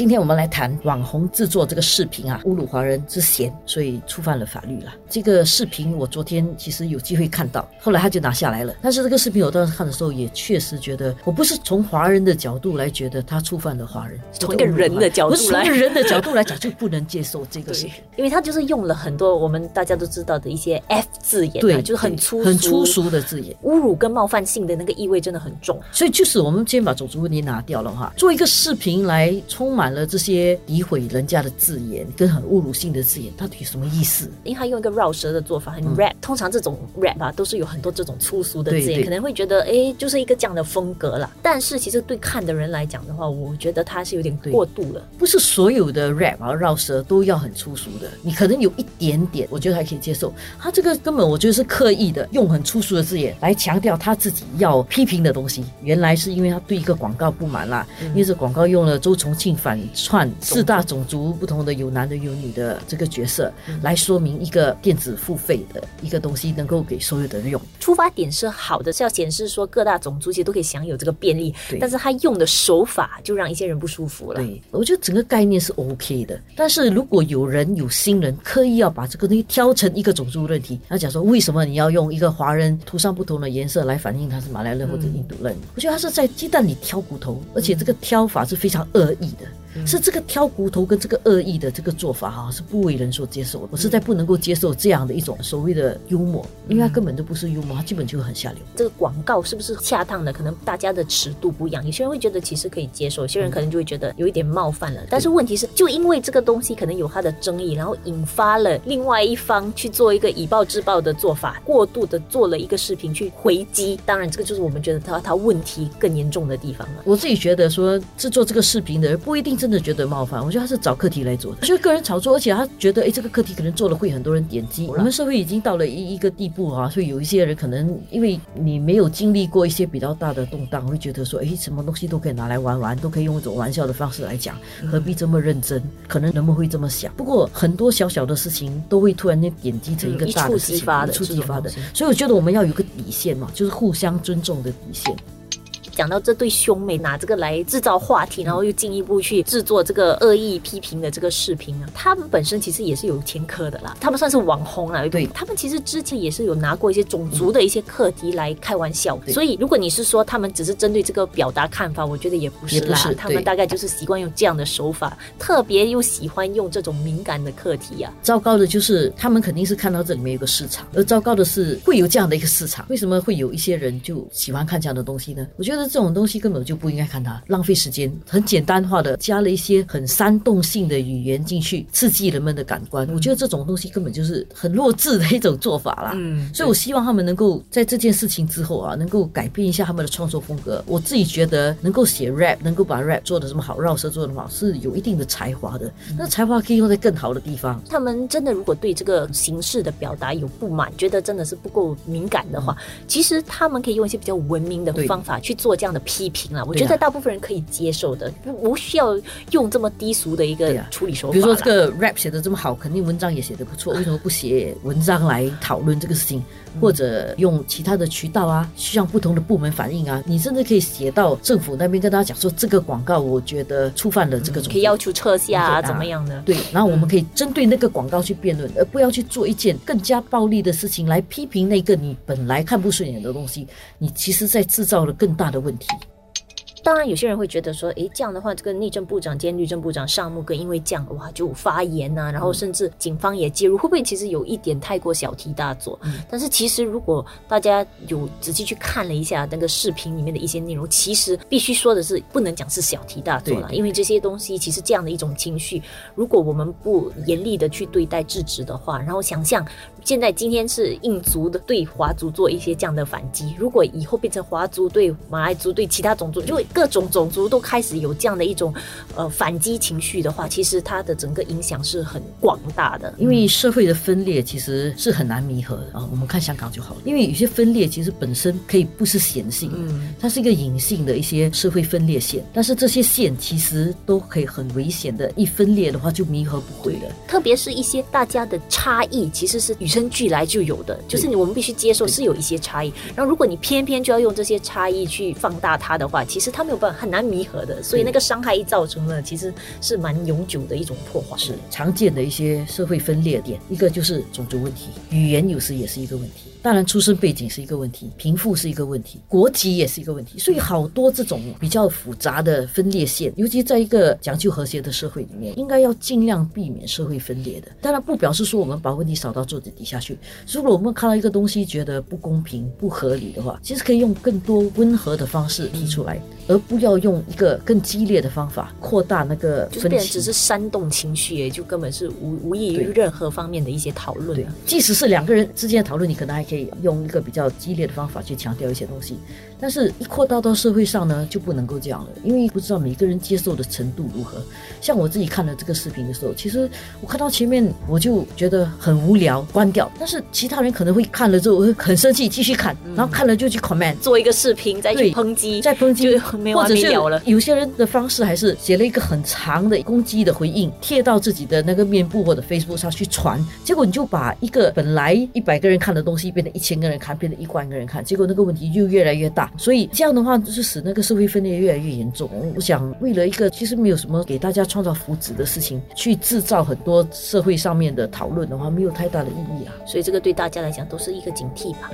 今天我们来谈网红制作这个视频啊，侮辱华人之嫌，所以触犯了法律了。这个视频我昨天其实有机会看到，后来他就拿下来了。但是这个视频我当时看的时候，也确实觉得，我不是从华人的角度来觉得他触犯了华人，从一个人的角度来，从人的角度来讲 就不能接受这个视频，因为他就是用了很多我们大家都知道的一些 F 字眼，对，就是很粗很粗俗的字眼，侮辱跟冒犯性的那个意味真的很重。所以就是我们今天把种族问题拿掉了哈，做一个视频来充满了这些。诋毁人家的字眼跟很侮辱性的字眼，到底什么意思？因为他用一个绕舌的做法，很 rap。通常这种 rap 啊，都是有很多这种粗俗的字眼，可能会觉得哎，就是一个这样的风格啦。但是其实对看的人来讲的话，我觉得他是有点过度了。不是所有的 rap 啊绕舌都要很粗俗的，你可能有一点点，我觉得还可以接受。他这个根本我觉得是刻意的，用很粗俗的字眼来强调他自己要批评的东西。原来是因为他对一个广告不满啦，因为这广告用了周重庆反串。四大种族不同的有男的有女的这个角色，来说明一个电子付费的一个东西能够给所有的人用。出发点是好的，是要显示说各大种族其实都可以享有这个便利。但是他用的手法就让一些人不舒服了。对，我觉得整个概念是 OK 的。但是如果有人有新人刻意要把这个东西挑成一个种族问题，他讲说为什么你要用一个华人涂上不同的颜色来反映他是马来人或者印度人？我觉得他是在鸡蛋里挑骨头，而且这个挑法是非常恶意的。是这个挑骨头跟这个恶意的这个做法哈，是不为人所接受的。我实在不能够接受这样的一种所谓的幽默，因为它根本就不是幽默，它基本就很下流。这个广告是不是恰当的？可能大家的尺度不一样。有些人会觉得其实可以接受，有些人可能就会觉得有一点冒犯了。但是问题是，就因为这个东西可能有它的争议，然后引发了另外一方去做一个以暴制暴的做法，过度的做了一个视频去回击。当然，这个就是我们觉得他他问题更严重的地方了。我自己觉得说制作这个视频的人不一定真的觉得冒犯。我觉得他是找课题来做的，就是个人炒作，而且他觉得，哎，这个课题可能做了会很多人点击。我们社会已经到了一一个地步啊，所以有一些人可能因为你没有经历过一些比较大的动荡，会觉得说，哎，什么东西都可以拿来玩玩，都可以用一种玩笑的方式来讲，何必这么认真？可能人们会这么想。不过很多小小的事情都会突然间点击成一个大的事情，一触即发的。所以我觉得我们要有个底线嘛，就是互相尊重的底线。讲到这对兄妹拿这个来制造话题，然后又进一步去制作这个恶意批评的这个视频啊，他们本身其实也是有前科的啦，他们算是网红啊，对，他们其实之前也是有拿过一些种族的一些课题来开玩笑，所以如果你是说他们只是针对这个表达看法，我觉得也不是啦，他们大概就是习惯用这样的手法，特别又喜欢用这种敏感的课题啊。糟糕的就是他们肯定是看到这里面有个市场，而糟糕的是会有这样的一个市场，为什么会有一些人就喜欢看这样的东西呢？我觉得。这种东西根本就不应该看它，浪费时间。很简单化的加了一些很煽动性的语言进去，刺激人们的感官。我觉得这种东西根本就是很弱智的一种做法啦。嗯，所以我希望他们能够在这件事情之后啊，能够改变一下他们的创作风格。我自己觉得能够写 rap，能够把 rap 做的这么好，绕舌做的好，是有一定的才华的。那才华可以用在更好的地方。他们真的如果对这个形式的表达有不满，觉得真的是不够敏感的话，其实他们可以用一些比较文明的方法去做。这样的批评啊，我觉得大部分人可以接受的，不需要用这么低俗的一个处理手法。比如说这个 rap 写的这么好，肯定文章也写的不错，为什么不写文章来讨论这个事情，或者用其他的渠道啊，向不同的部门反映啊？你甚至可以写到政府那边跟大家讲说，这个广告我觉得触犯了这个，可以要求撤下啊，怎么样的？对，然后我们可以针对那个广告去辩论，而不要去做一件更加暴力的事情来批评那个你本来看不顺眼的东西，你其实在制造了更大的问题。当然，有些人会觉得说，诶，这样的话，这个内政部长兼律政部长上木哥因为这样哇就发言呐，然后甚至警方也介入，会不会其实有一点太过小题大做？但是其实如果大家有仔细去看了一下那个视频里面的一些内容，其实必须说的是，不能讲是小题大做了，因为这些东西其实这样的一种情绪，如果我们不严厉的去对待制止的话，然后想象现在今天是印族的对华族做一些这样的反击，如果以后变成华族对马来族对其他种族，就会。各种种族都开始有这样的一种呃反击情绪的话，其实它的整个影响是很广大的。因为社会的分裂其实是很难弥合的啊。我们看香港就好了，因为有些分裂其实本身可以不是显性，嗯，它是一个隐性的一些社会分裂线，但是这些线其实都可以很危险的，一分裂的话就弥合不回了。特别是一些大家的差异，其实是与生俱来就有的，就是你我们必须接受是有一些差异。然后如果你偏偏就要用这些差异去放大它的话，其实它没有办法很难弥合的。所以那个伤害一造成了，其实是蛮永久的一种破坏。是常见的一些社会分裂点，一个就是种族问题，语言有时也是一个问题。当然，出身背景是一个问题，贫富是一个问题，国籍也是一个问题，所以好多这种比较复杂的分裂线，尤其在一个讲究和谐的社会里面，应该要尽量避免社会分裂的。当然，不表示说我们把问题扫到桌子底下去。如果我们看到一个东西觉得不公平、不合理的话，其实可以用更多温和的方式提出来，而不要用一个更激烈的方法扩大那个分歧。只是煽动情绪，也就根本是无无益于任何方面的一些讨论。对，即使是两个人之间的讨论，你可能还。可以用一个比较激烈的方法去强调一些东西，但是一扩大到社会上呢，就不能够这样了，因为不知道每个人接受的程度如何。像我自己看了这个视频的时候，其实我看到前面我就觉得很无聊，关掉。但是其他人可能会看了之后会很生气，继续看，然后看了就去 comment，做一个视频再去抨击，再抨击，没完没了了。有些人的方式还是写了一个很长的攻击的回应，贴到自己的那个面部或者 Facebook 上去传，结果你就把一个本来一百个人看的东西。变成一千个人看，变成一万个人看，结果那个问题就越来越大。所以这样的话，就是使那个社会分裂越来越严重。我想，为了一个其实没有什么给大家创造福祉的事情，去制造很多社会上面的讨论的话，没有太大的意义啊。所以这个对大家来讲都是一个警惕吧。